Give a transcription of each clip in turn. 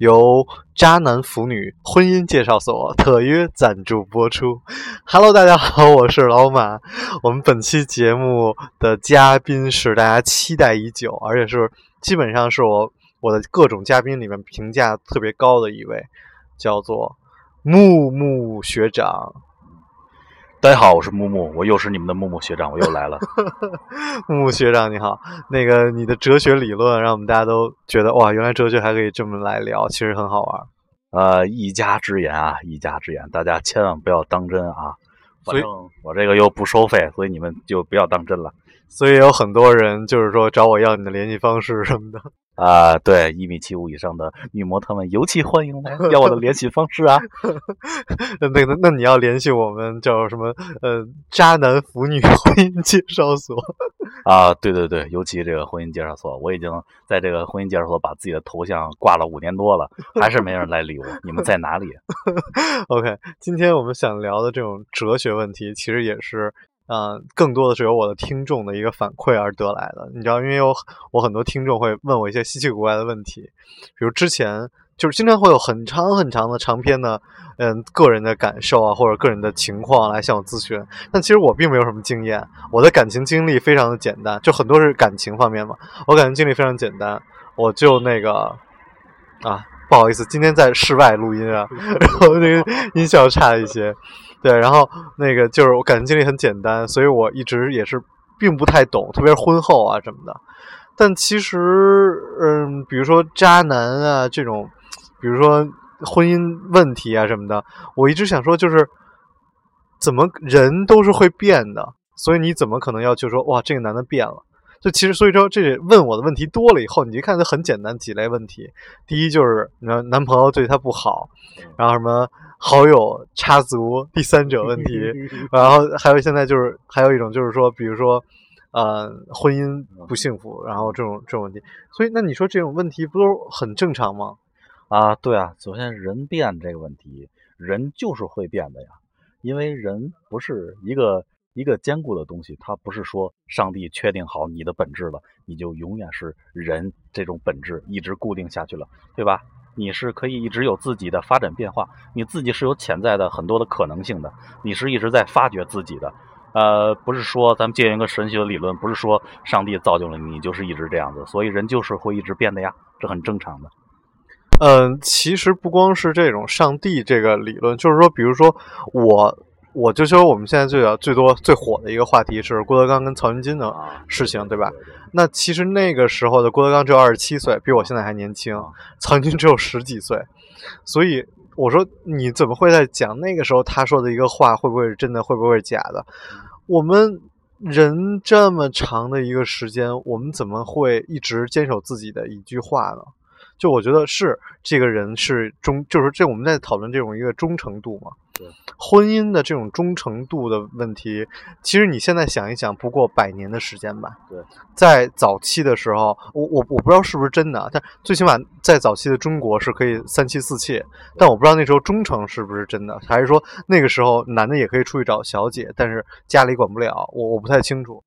由渣男腐女婚姻介绍所特约赞助播出。Hello，大家好，我是老马。我们本期节目的嘉宾是大家期待已久，而且是基本上是我我的各种嘉宾里面评价特别高的一位，叫做木木学长。大家好，我是木木，我又是你们的木木学长，我又来了。木木学长你好，那个你的哲学理论让我们大家都觉得哇，原来哲学还可以这么来聊，其实很好玩。呃，一家之言啊，一家之言，大家千万不要当真啊。反正我这个又不收费，所以你们就不要当真了。所以有很多人就是说找我要你的联系方式什么的。啊、对，一米七五以上的女模特们尤其欢迎来要我的联系方式啊。那那那那你要联系我们叫什么？呃，渣男腐女 婚姻介绍所。啊，对对对，尤其这个婚姻介绍所，我已经在这个婚姻介绍所把自己的头像挂了五年多了，还是没人来理我。你们在哪里？OK，今天我们想聊的这种哲学问题，其实也是，呃，更多的是由我的听众的一个反馈而得来的。你知道，因为有我很多听众会问我一些稀奇古怪的问题，比如之前就是经常会有很长很长的长篇的，嗯，个人的感受啊，或者个人的情况来向我咨询。但其实我并没有什么经验，我的感情经历非常的简单，就很多是感情方面嘛。我感情经历非常简单，我就那个啊，不好意思，今天在室外录音啊，然后那个音效差一些。对，然后那个就是我感情经历很简单，所以我一直也是并不太懂，特别是婚后啊什么的。但其实，嗯，比如说渣男啊这种，比如说婚姻问题啊什么的，我一直想说，就是怎么人都是会变的，所以你怎么可能要就说哇这个男的变了？就其实所以说这问我的问题多了以后，你一看就很简单几类问题。第一就是男男朋友对她不好，然后什么好友插足、第三者问题，然后还有现在就是还有一种就是说，比如说呃婚姻不幸福，然后这种这种问题。所以那你说这种问题不都很正常吗？啊，对啊，首先人变这个问题，人就是会变的呀，因为人不是一个一个坚固的东西，它不是说上帝确定好你的本质了，你就永远是人这种本质一直固定下去了，对吧？你是可以一直有自己的发展变化，你自己是有潜在的很多的可能性的，你是一直在发掘自己的。呃，不是说咱们借用一个神学理论，不是说上帝造就了，你就是一直这样子，所以人就是会一直变的呀，这很正常的。嗯，其实不光是这种上帝这个理论，就是说，比如说我，我就说我们现在最最多最火的一个话题是郭德纲跟曹云金的事情，对吧？那其实那个时候的郭德纲只有二十七岁，比我现在还年轻，曹云金只有十几岁，所以我说你怎么会在讲那个时候他说的一个话会不会是真的，会不会是假的？我们人这么长的一个时间，我们怎么会一直坚守自己的一句话呢？就我觉得是这个人是忠，就是这我们在讨论这种一个忠诚度嘛。对，婚姻的这种忠诚度的问题，其实你现在想一想，不过百年的时间吧。对，在早期的时候，我我我不知道是不是真的啊，但最起码在早期的中国是可以三妻四妾，但我不知道那时候忠诚是不是真的，还是说那个时候男的也可以出去找小姐，但是家里管不了，我我不太清楚。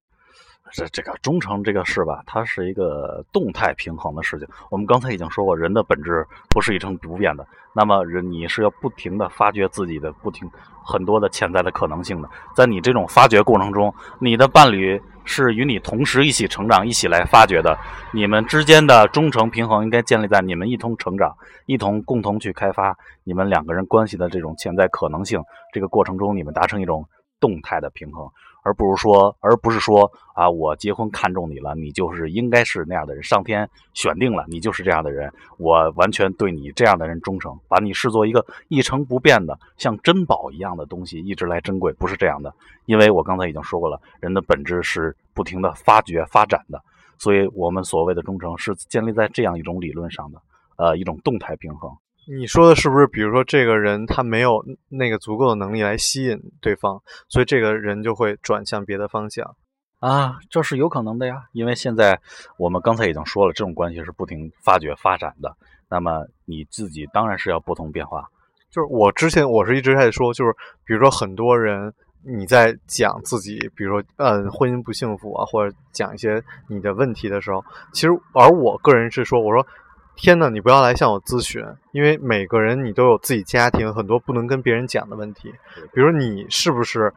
这这个忠诚这个事吧，它是一个动态平衡的事情。我们刚才已经说过，人的本质不是一成不变的。那么人你是要不停的发掘自己的不停很多的潜在的可能性的。在你这种发掘过程中，你的伴侣是与你同时一起成长、一起来发掘的。你们之间的忠诚平衡应该建立在你们一同成长、一同共同去开发你们两个人关系的这种潜在可能性。这个过程中，你们达成一种动态的平衡。而不是说，而不是说啊，我结婚看中你了，你就是应该是那样的人，上天选定了你就是这样的人，我完全对你这样的人忠诚，把你视作一个一成不变的像珍宝一样的东西，一直来珍贵，不是这样的。因为我刚才已经说过了，人的本质是不停的发掘、发展的，所以我们所谓的忠诚是建立在这样一种理论上的，呃，一种动态平衡。你说的是不是？比如说，这个人他没有那个足够的能力来吸引对方，所以这个人就会转向别的方向啊，这是有可能的呀。因为现在我们刚才已经说了，这种关系是不停发掘发展的。那么你自己当然是要不同变化。就是我之前我是一直在说，就是比如说很多人你在讲自己，比如说嗯婚姻不幸福啊，或者讲一些你的问题的时候，其实而我个人是说，我说。天呐，你不要来向我咨询，因为每个人你都有自己家庭，很多不能跟别人讲的问题。比如你是不是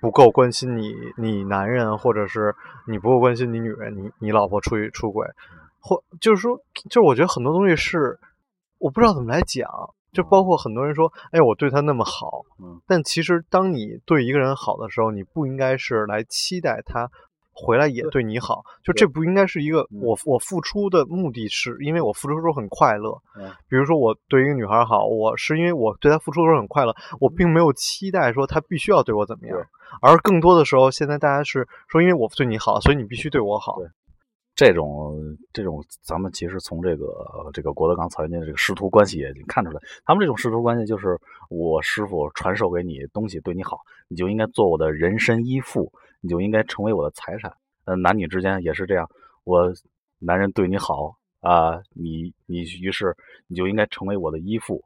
不够关心你你男人，或者是你不够关心你女人，你你老婆出去出轨，或就是说，就是我觉得很多东西是我不知道怎么来讲，就包括很多人说，哎，我对他那么好，但其实当你对一个人好的时候，你不应该是来期待他。回来也对你好，就这不应该是一个我我付出的目的是因为我付出的时候很快乐。比如说我对一个女孩好，我是因为我对她付出的时候很快乐，我并没有期待说她必须要对我怎么样，而更多的时候现在大家是说因为我对你好，所以你必须对我好。这种这种咱们其实从这个这个郭德纲、曹云金的这个师徒关系也看出来，他们这种师徒关系就是我师傅传授给你东西对你好，你就应该做我的人身依附。你就应该成为我的财产，呃，男女之间也是这样。我男人对你好啊，你你于是你就应该成为我的依附，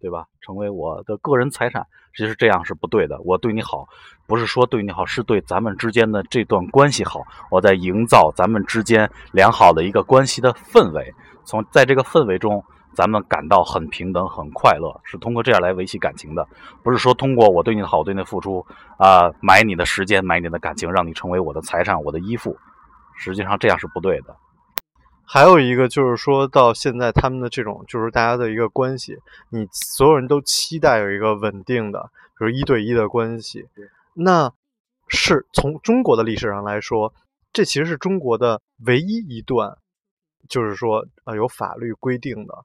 对吧？成为我的个人财产，其实这样是不对的。我对你好，不是说对你好，是对咱们之间的这段关系好。我在营造咱们之间良好的一个关系的氛围，从在这个氛围中。咱们感到很平等、很快乐，是通过这样来维系感情的，不是说通过我对你的好、对你的付出啊，买你的时间、买你的感情，让你成为我的财产、我的依附。实际上这样是不对的。还有一个就是说到现在，他们的这种就是大家的一个关系，你所有人都期待有一个稳定的，比如一对一的关系。那是从中国的历史上来说，这其实是中国的唯一一段，就是说呃有法律规定的。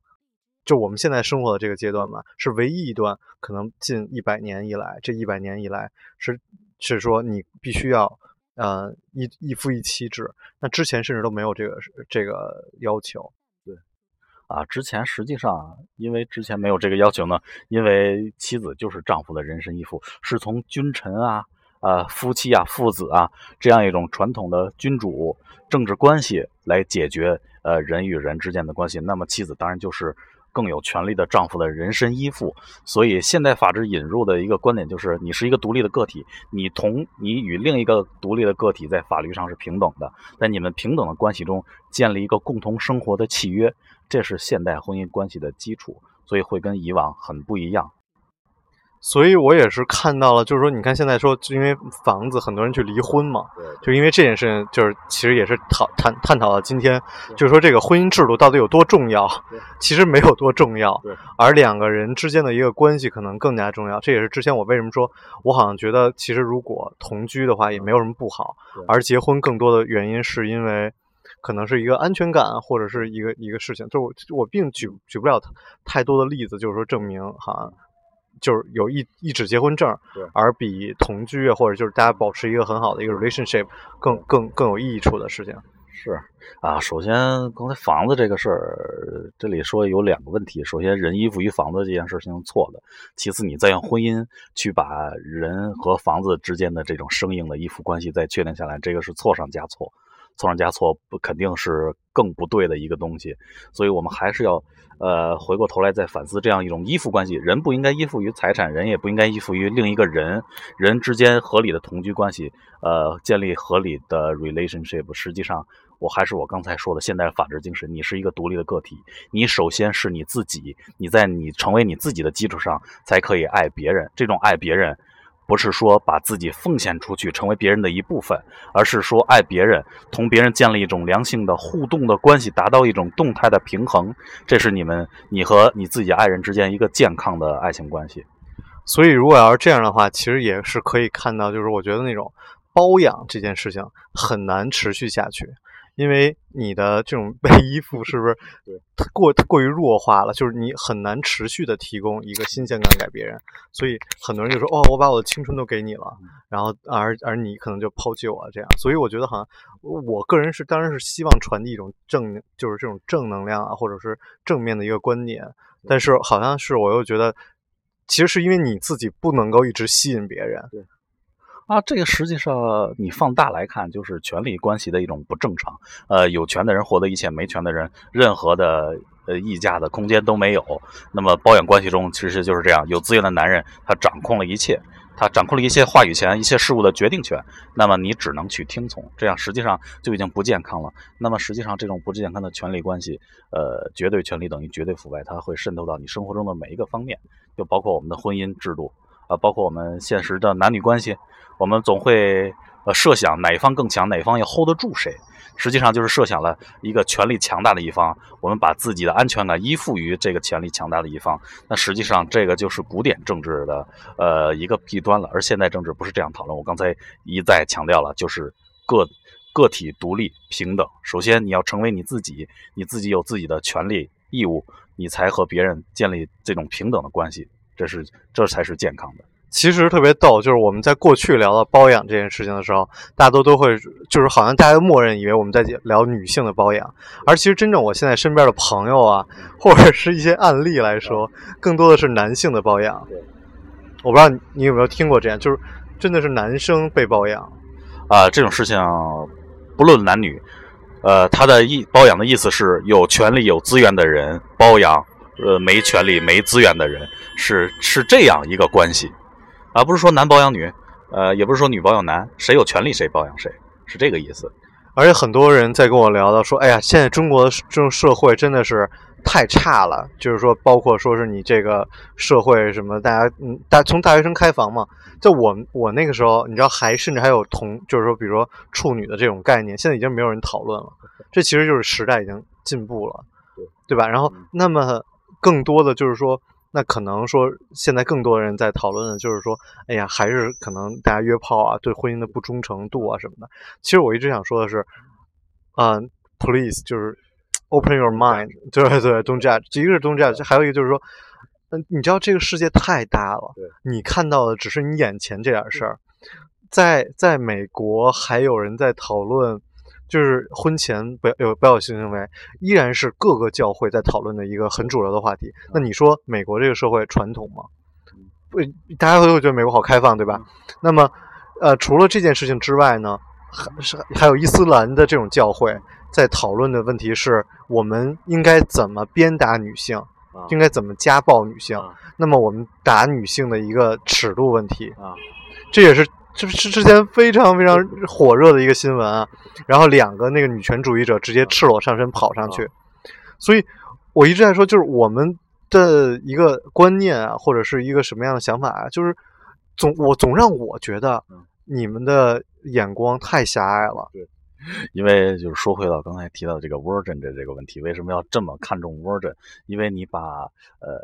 就我们现在生活的这个阶段嘛，是唯一一段可能近一百年以来，这一百年以来是是说你必须要呃一一夫一妻制，那之前甚至都没有这个这个要求。对，啊，之前实际上因为之前没有这个要求呢，因为妻子就是丈夫的人身依附，是从君臣啊、呃夫妻啊、父子啊这样一种传统的君主政治关系来解决呃人与人之间的关系，那么妻子当然就是。更有权利的丈夫的人身依附，所以现代法治引入的一个观点就是，你是一个独立的个体，你同你与另一个独立的个体在法律上是平等的，在你们平等的关系中建立一个共同生活的契约，这是现代婚姻关系的基础，所以会跟以往很不一样。所以我也是看到了，就是说，你看现在说，因为房子，很多人去离婚嘛，就因为这件事情，就是其实也是讨探探讨了今天，就是说这个婚姻制度到底有多重要？其实没有多重要，而两个人之间的一个关系可能更加重要。这也是之前我为什么说，我好像觉得其实如果同居的话也没有什么不好，而结婚更多的原因是因为可能是一个安全感或者是一个一个事情。就我我并举举不了太多的例子，就是说证明哈。就是有一一纸结婚证，而比同居啊，或者就是大家保持一个很好的一个 relationship 更更更有益处的事情。是啊，首先刚才房子这个事儿，这里说有两个问题。首先，人依附于房子这件事情是错的；其次，你再用婚姻去把人和房子之间的这种生硬的依附关系再确定下来，这个是错上加错。错上加错，不肯定是更不对的一个东西，所以我们还是要，呃，回过头来再反思这样一种依附关系。人不应该依附于财产，人也不应该依附于另一个人，人之间合理的同居关系，呃，建立合理的 relationship。实际上，我还是我刚才说的现代法治精神，你是一个独立的个体，你首先是你自己，你在你成为你自己的基础上，才可以爱别人。这种爱别人。不是说把自己奉献出去，成为别人的一部分，而是说爱别人，同别人建立一种良性的互动的关系，达到一种动态的平衡。这是你们你和你自己爱人之间一个健康的爱情关系。所以，如果要是这样的话，其实也是可以看到，就是我觉得那种包养这件事情很难持续下去，因为你的这种被依附是不是 过过于弱化了？就是你很难持续的提供一个新鲜感给别人，所以很多人就说：“哦，我把我的青春都给你了，然后而而你可能就抛弃我这样。”所以我觉得好像我个人是当然是希望传递一种正，就是这种正能量啊，或者是正面的一个观点，但是好像是我又觉得，其实是因为你自己不能够一直吸引别人。对。啊，这个实际上你放大来看，就是权力关系的一种不正常。呃，有权的人获得一切，没权的人任何的呃议价的空间都没有。那么包养关系中其实就是这样，有资源的男人他掌控了一切，他掌控了一切话语权、一切事物的决定权。那么你只能去听从，这样实际上就已经不健康了。那么实际上这种不健康的权力关系，呃，绝对权力等于绝对腐败，它会渗透到你生活中的每一个方面，就包括我们的婚姻制度。啊，包括我们现实的男女关系，我们总会呃设想哪一方更强，哪一方要 hold 得住谁。实际上就是设想了一个权力强大的一方，我们把自己的安全感依附于这个权力强大的一方。那实际上这个就是古典政治的呃一个弊端了。而现代政治不是这样讨论。我刚才一再强调了，就是个个体独立平等。首先你要成为你自己，你自己有自己的权利义务，你才和别人建立这种平等的关系。这是这才是健康的。其实特别逗，就是我们在过去聊到包养这件事情的时候，大多都都会就是好像大家默认以为我们在聊女性的包养，而其实真正我现在身边的朋友啊，或者是一些案例来说，更多的是男性的包养。我不知道你有没有听过这样，就是真的是男生被包养啊，这种事情不论男女，呃，他的意包养的意思是有权利有资源的人包养。呃，没权利、没资源的人是是这样一个关系，而不是说男包养女，呃，也不是说女包养男，谁有权利谁包养谁，是这个意思。而且很多人在跟我聊到说，哎呀，现在中国的这种社会真的是太差了，就是说，包括说是你这个社会什么，大家嗯，大从大学生开房嘛，在我我那个时候，你知道还甚至还有同，就是说，比如说处女的这种概念，现在已经没有人讨论了。这其实就是时代已经进步了，对对吧？然后那么。更多的就是说，那可能说现在更多人在讨论的就是说，哎呀，还是可能大家约炮啊，对婚姻的不忠诚度啊什么的。其实我一直想说的是，嗯，please 就是 open your mind，对对，don't judge。一个是 don't judge，还有一个就是说，嗯，你知道这个世界太大了，你看到的只是你眼前这点事儿。在在美国，还有人在讨论。就是婚前不要有不要有性行为，依然是各个教会在讨论的一个很主流的话题。那你说美国这个社会传统吗？不，大家会会觉得美国好开放，对吧？那么，呃，除了这件事情之外呢，还是还有伊斯兰的这种教会在讨论的问题是：我们应该怎么鞭打女性？应该怎么家暴女性？那么我们打女性的一个尺度问题啊，这也是。这是之前非常非常火热的一个新闻啊，然后两个那个女权主义者直接赤裸上身跑上去，所以我一直在说，就是我们的一个观念啊，或者是一个什么样的想法啊，就是总我总让我觉得你们的眼光太狭隘了。因为就是说回到刚才提到的这个 Virgin 的这个问题，为什么要这么看重 Virgin？因为你把呃，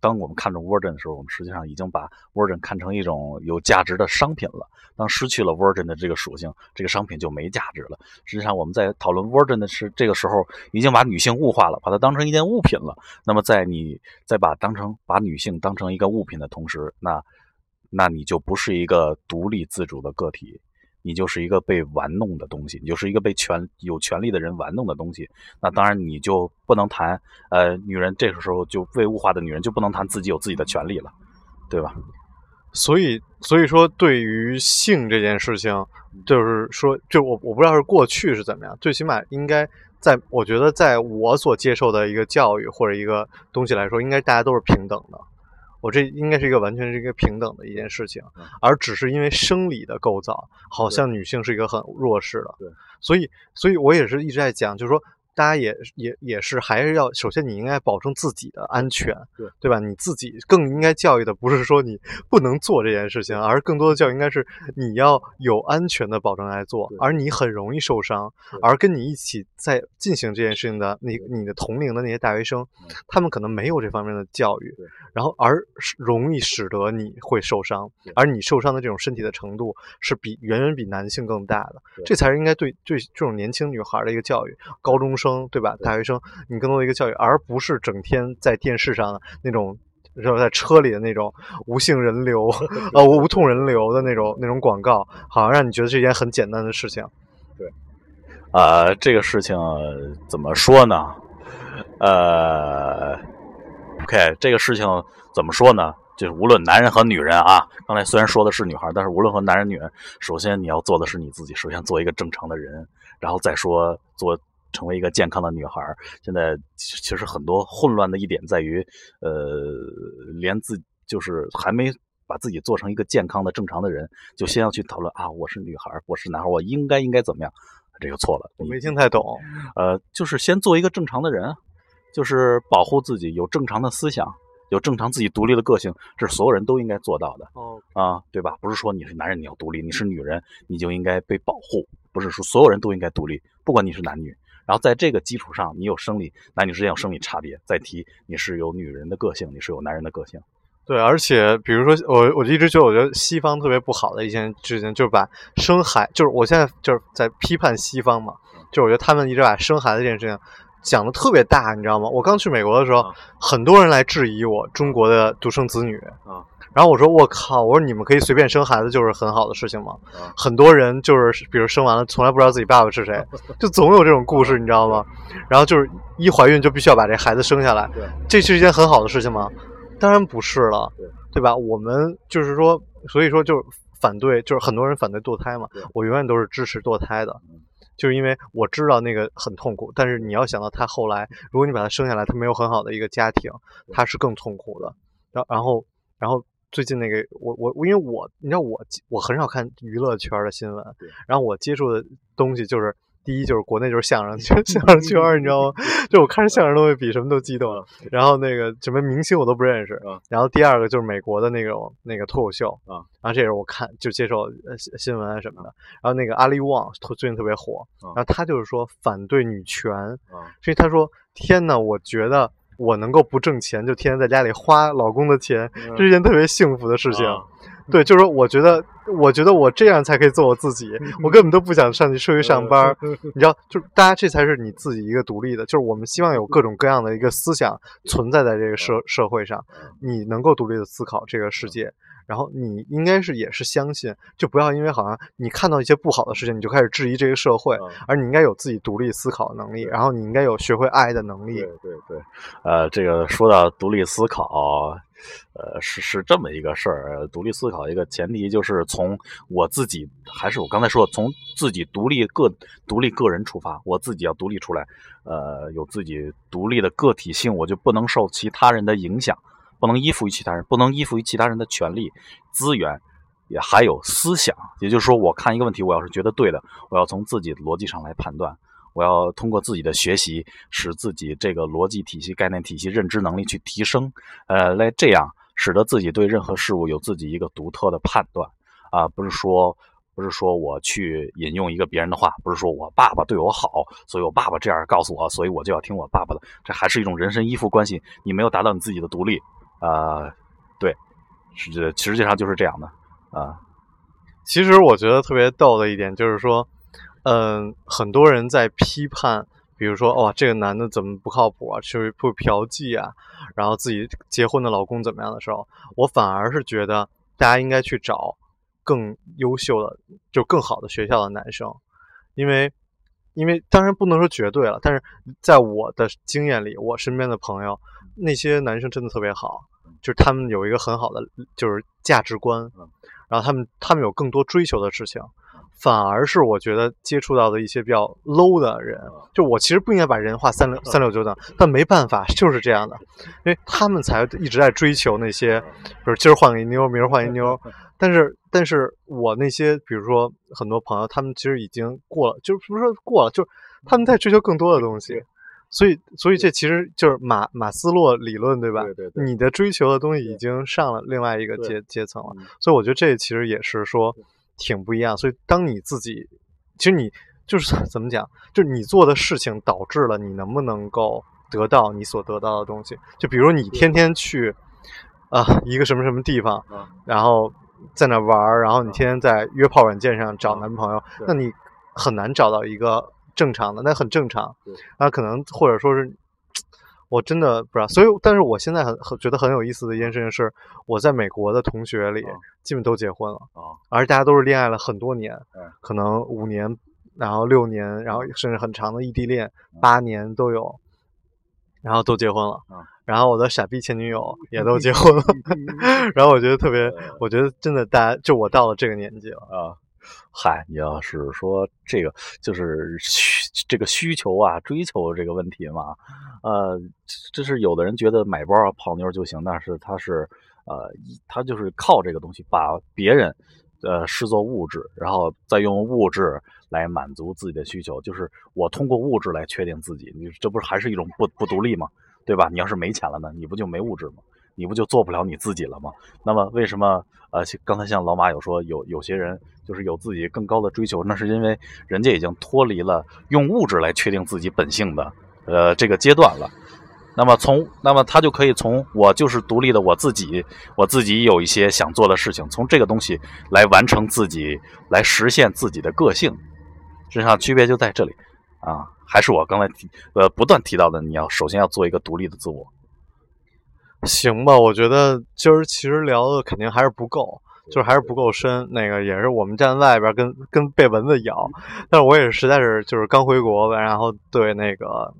当我们看重 Virgin 的时候，我们实际上已经把 Virgin 看成一种有价值的商品了。当失去了 Virgin 的这个属性，这个商品就没价值了。实际上，我们在讨论 Virgin 的是这个时候，已经把女性物化了，把它当成一件物品了。那么，在你再把当成把女性当成一个物品的同时，那那你就不是一个独立自主的个体。你就是一个被玩弄的东西，你就是一个被权有权利的人玩弄的东西。那当然，你就不能谈，呃，女人这个时候就被物化的女人就不能谈自己有自己的权利了，对吧？所以，所以说，对于性这件事情，就是说，就我我不知道是过去是怎么样，最起码应该在我觉得，在我所接受的一个教育或者一个东西来说，应该大家都是平等的。我这应该是一个完全是一个平等的一件事情，而只是因为生理的构造，好像女性是一个很弱势的。对，所以，所以我也是一直在讲，就是说，大家也也也是还是要，首先你应该保证自己的安全，对对吧？你自己更应该教育的不是说你不能做这件事情，而更多的教育应该是你要有安全的保证来做，而你很容易受伤，而跟你一起在进行这件事情的你你的同龄的那些大学生，他们可能没有这方面的教育，然后而容易使得你会受伤，而你受伤的这种身体的程度是比远远比男性更大的，这才是应该对对这种年轻女孩的一个教育，高中生。对吧？大学生，你更多的一个教育，而不是整天在电视上那种，然后在车里的那种无性人流，呃，无痛人流的那种那种广告，好像让你觉得是一件很简单的事情。对，呃，这个事情怎么说呢？呃，OK，这个事情怎么说呢？就是无论男人和女人啊，刚才虽然说的是女孩，但是无论和男人女人，首先你要做的是你自己，首先做一个正常的人，然后再说做。成为一个健康的女孩，现在其实很多混乱的一点在于，呃，连自就是还没把自己做成一个健康的正常的人，就先要去讨论啊，我是女孩，我是男孩，我应该应该怎么样？这个错了，我没听太懂。呃，就是先做一个正常的人，就是保护自己，有正常的思想，有正常自己独立的个性，这是所有人都应该做到的。哦，啊，对吧？不是说你是男人你要独立，你是女人你就应该被保护，不是说所有人都应该独立，不管你是男女。然后在这个基础上，你有生理男女之间有生理差别，再提你是有女人的个性，你是有男人的个性。对，而且比如说我，我一直觉得，我觉得西方特别不好的一件事情，就是把生孩，就是我现在就是在批判西方嘛，就我觉得他们一直把生孩子这件事情讲的特别大，你知道吗？我刚去美国的时候，很多人来质疑我中国的独生子女啊。然后我说我靠，我说你们可以随便生孩子就是很好的事情吗？很多人就是比如生完了从来不知道自己爸爸是谁，就总有这种故事，你知道吗？然后就是一怀孕就必须要把这孩子生下来，这是一件很好的事情吗？当然不是了，对吧？我们就是说，所以说就是反对，就是很多人反对堕胎嘛。我永远都是支持堕胎的，就是因为我知道那个很痛苦，但是你要想到他后来，如果你把他生下来，他没有很好的一个家庭，他是更痛苦的。然然后然后。最近那个，我我我，因为我你知道我我很少看娱乐圈的新闻，然后我接触的东西就是第一就是国内就是相声圈相声圈，你知道吗？就我看着相声都会比什么都激动。然后那个什么明星我都不认识。然后第二个就是美国的那种那个脱口秀啊，然后这也是我看就接受新闻啊什么的。然后那个阿里旺最近特别火，然后他就是说反对女权，所以他说天呐，我觉得。我能够不挣钱，就天天在家里花老公的钱，这是一件特别幸福的事情。对，就是说，我觉得，我觉得我这样才可以做我自己。我根本都不想上去出去上班，你知道，就是大家这才是你自己一个独立的。就是我们希望有各种各样的一个思想存在在这个社社会上，你能够独立的思考这个世界。然后你应该是也是相信，就不要因为好像你看到一些不好的事情，你就开始质疑这个社会，而你应该有自己独立思考的能力，然后你应该有学会爱的能力。对对对，呃，这个说到独立思考，呃，是是这么一个事儿。独立思考一个前提就是从我自己，还是我刚才说，从自己独立个独立个人出发，我自己要独立出来，呃，有自己独立的个体性，我就不能受其他人的影响。不能依附于其他人，不能依附于其他人的权利、资源，也还有思想。也就是说，我看一个问题，我要是觉得对的，我要从自己的逻辑上来判断，我要通过自己的学习，使自己这个逻辑体系、概念体系、认知能力去提升，呃，来这样使得自己对任何事物有自己一个独特的判断。啊，不是说，不是说我去引用一个别人的话，不是说我爸爸对我好，所以我爸爸这样告诉我，所以我就要听我爸爸的。这还是一种人身依附关系，你没有达到你自己的独立。啊，对，实际实际上就是这样的啊。其实我觉得特别逗的一点就是说，嗯，很多人在批判，比如说，哇，这个男的怎么不靠谱啊，是不嫖妓啊，然后自己结婚的老公怎么样的时候，我反而是觉得大家应该去找更优秀的，就更好的学校的男生，因为，因为当然不能说绝对了，但是在我的经验里，我身边的朋友。那些男生真的特别好，就是他们有一个很好的就是价值观，然后他们他们有更多追求的事情，反而是我觉得接触到的一些比较 low 的人，就我其实不应该把人划三六三六九等，但没办法就是这样的，因为他们才一直在追求那些，比如今儿换一妞，明儿换一妞，但是但是我那些比如说很多朋友，他们其实已经过了，就是不是说过了，就是他们在追求更多的东西。所以，所以这其实就是马马斯洛理论，对吧？对对对。你的追求的东西已经上了另外一个阶阶层了。所以我觉得这其实也是说挺不一样。所以当你自己，其实你就是 怎么讲，就是你做的事情导致了你能不能够得到你所得到的东西。就比如你天天去啊一个什么什么地方，然后在那玩儿，然后你天天在约炮软件上找男朋友，那你很难找到一个。正常的那很正常，那，可能或者说是，我真的不知道。所以，但是我现在很很觉得很有意思的一件事情是，我在美国的同学里基本都结婚了啊，而大家都是恋爱了很多年，可能五年，然后六年，然后甚至很长的异地恋，八年都有，然后都结婚了。然后我的傻逼前女友 也都结婚了，然后我觉得特别，我觉得真的大家就我到了这个年纪了啊。嗨，你要是说这个就是需这个需求啊、追求这个问题嘛，呃，这是有的人觉得买包啊、泡妞就行，但是他是呃，他就是靠这个东西把别人呃视作物质，然后再用物质来满足自己的需求，就是我通过物质来确定自己，你这不是还是一种不不独立吗？对吧？你要是没钱了呢，你不就没物质吗？你不就做不了你自己了吗？那么为什么呃，刚才像老马有说有有些人就是有自己更高的追求，那是因为人家已经脱离了用物质来确定自己本性的呃这个阶段了。那么从那么他就可以从我就是独立的我自己，我自己有一些想做的事情，从这个东西来完成自己，来实现自己的个性。实际上区别就在这里啊，还是我刚才提呃不断提到的，你要首先要做一个独立的自我。行吧，我觉得今儿其实聊的肯定还是不够，就是还是不够深。那个也是我们站外边跟跟被蚊子咬，但是我也是实在是就是刚回国吧，然后对那个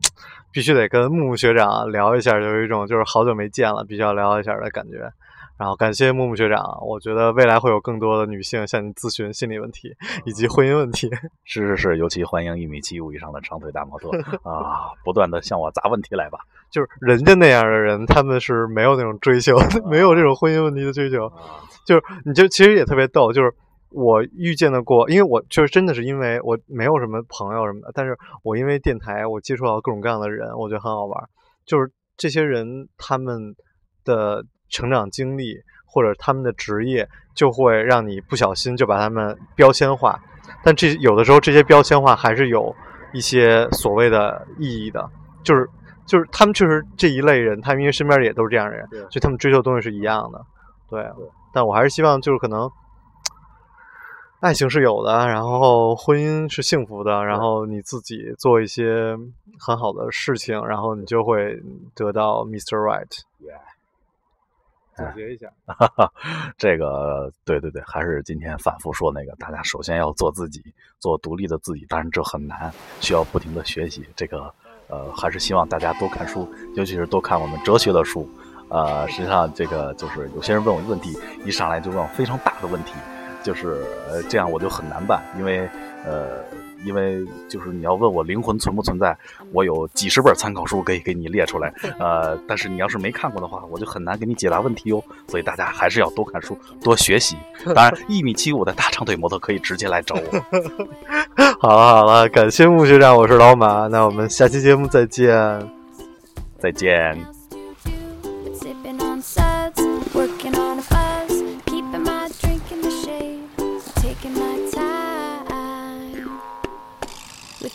必须得跟木木学长聊一下，有一种就是好久没见了，必须要聊一下的感觉。然后感谢木木学长，我觉得未来会有更多的女性向你咨询心理问题以及婚姻问题。是是是，尤其欢迎一米七五以上的长腿大模特啊，不断的向我砸问题来吧。就是人家那样的人，他们是没有那种追求，没有这种婚姻问题的追求。就是你就其实也特别逗，就是我遇见的过，因为我就是真的是因为我没有什么朋友什么的，但是我因为电台我接触到各种各样的人，我觉得很好玩。就是这些人他们的。成长经历或者他们的职业，就会让你不小心就把他们标签化。但这有的时候，这些标签化还是有一些所谓的意义的，就是就是他们确实这一类人，他们因为身边也都是这样的人，所以他们追求的东西是一样的。对，但我还是希望就是可能，爱情是有的，然后婚姻是幸福的，然后你自己做一些很好的事情，然后你就会得到 Mr. Right。总结一下，这个对对对，还是今天反复说那个，大家首先要做自己，做独立的自己，当然这很难，需要不停的学习。这个呃，还是希望大家多看书，尤其是多看我们哲学的书。呃，实际上这个就是有些人问我问题，一上来就问我非常大的问题，就是呃这样我就很难办，因为呃。因为就是你要问我灵魂存不存在，我有几十本参考书可以给你列出来，呃，但是你要是没看过的话，我就很难给你解答问题哟。所以大家还是要多看书，多学习。当然，一米七五的大长腿模特可以直接来找我。好了好了，感谢木学长，我是老马，那我们下期节目再见，再见。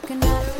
coconut.